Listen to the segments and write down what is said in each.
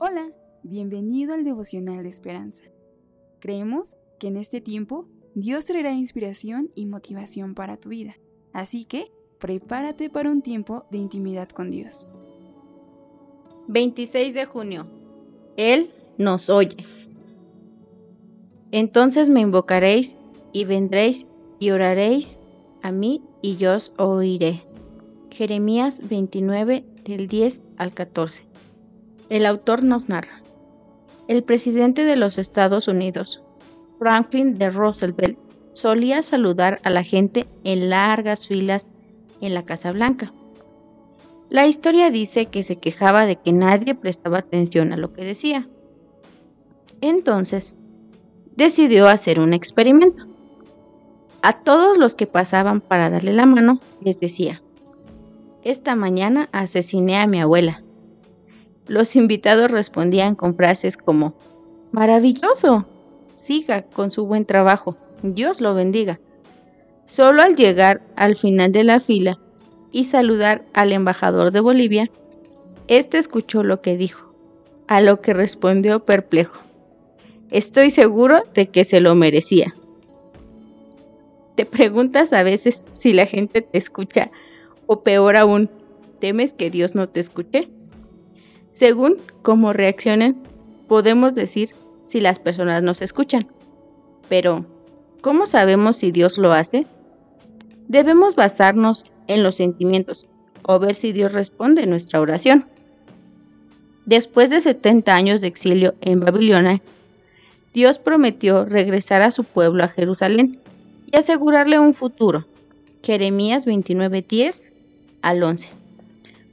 Hola, bienvenido al devocional de esperanza. Creemos que en este tiempo Dios traerá inspiración y motivación para tu vida, así que prepárate para un tiempo de intimidad con Dios. 26 de junio. Él nos oye. Entonces me invocaréis y vendréis y oraréis a mí y yo os oiré. Jeremías 29 del 10 al 14. El autor nos narra. El presidente de los Estados Unidos, Franklin de Roosevelt, solía saludar a la gente en largas filas en la Casa Blanca. La historia dice que se quejaba de que nadie prestaba atención a lo que decía. Entonces, decidió hacer un experimento. A todos los que pasaban para darle la mano, les decía, esta mañana asesiné a mi abuela. Los invitados respondían con frases como, Maravilloso, siga con su buen trabajo, Dios lo bendiga. Solo al llegar al final de la fila y saludar al embajador de Bolivia, éste escuchó lo que dijo, a lo que respondió perplejo. Estoy seguro de que se lo merecía. Te preguntas a veces si la gente te escucha o peor aún, ¿temes que Dios no te escuche? Según cómo reaccionen, podemos decir si las personas nos escuchan. Pero, ¿cómo sabemos si Dios lo hace? Debemos basarnos en los sentimientos o ver si Dios responde nuestra oración. Después de 70 años de exilio en Babilonia, Dios prometió regresar a su pueblo a Jerusalén y asegurarle un futuro. Jeremías 29:10 al 11.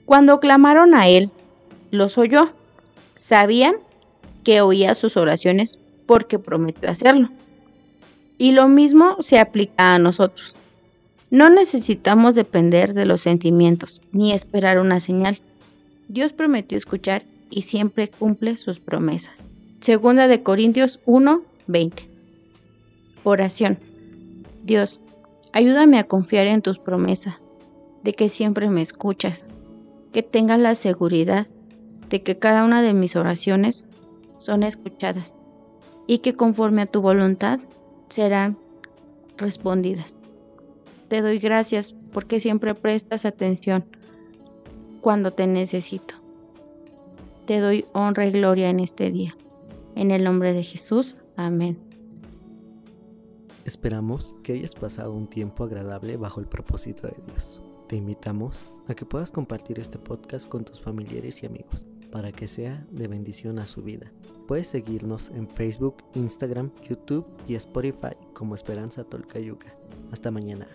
Cuando clamaron a él, los oyó. Sabían que oía sus oraciones porque prometió hacerlo. Y lo mismo se aplica a nosotros. No necesitamos depender de los sentimientos ni esperar una señal. Dios prometió escuchar y siempre cumple sus promesas. Segunda de Corintios 1, 20. Oración. Dios, ayúdame a confiar en tus promesas de que siempre me escuchas, que tengas la seguridad de que cada una de mis oraciones son escuchadas y que conforme a tu voluntad serán respondidas. Te doy gracias porque siempre prestas atención cuando te necesito. Te doy honra y gloria en este día. En el nombre de Jesús. Amén. Esperamos que hayas pasado un tiempo agradable bajo el propósito de Dios. Te invitamos a que puedas compartir este podcast con tus familiares y amigos para que sea de bendición a su vida. Puedes seguirnos en Facebook, Instagram, YouTube y Spotify como Esperanza Tolcayuca. Hasta mañana.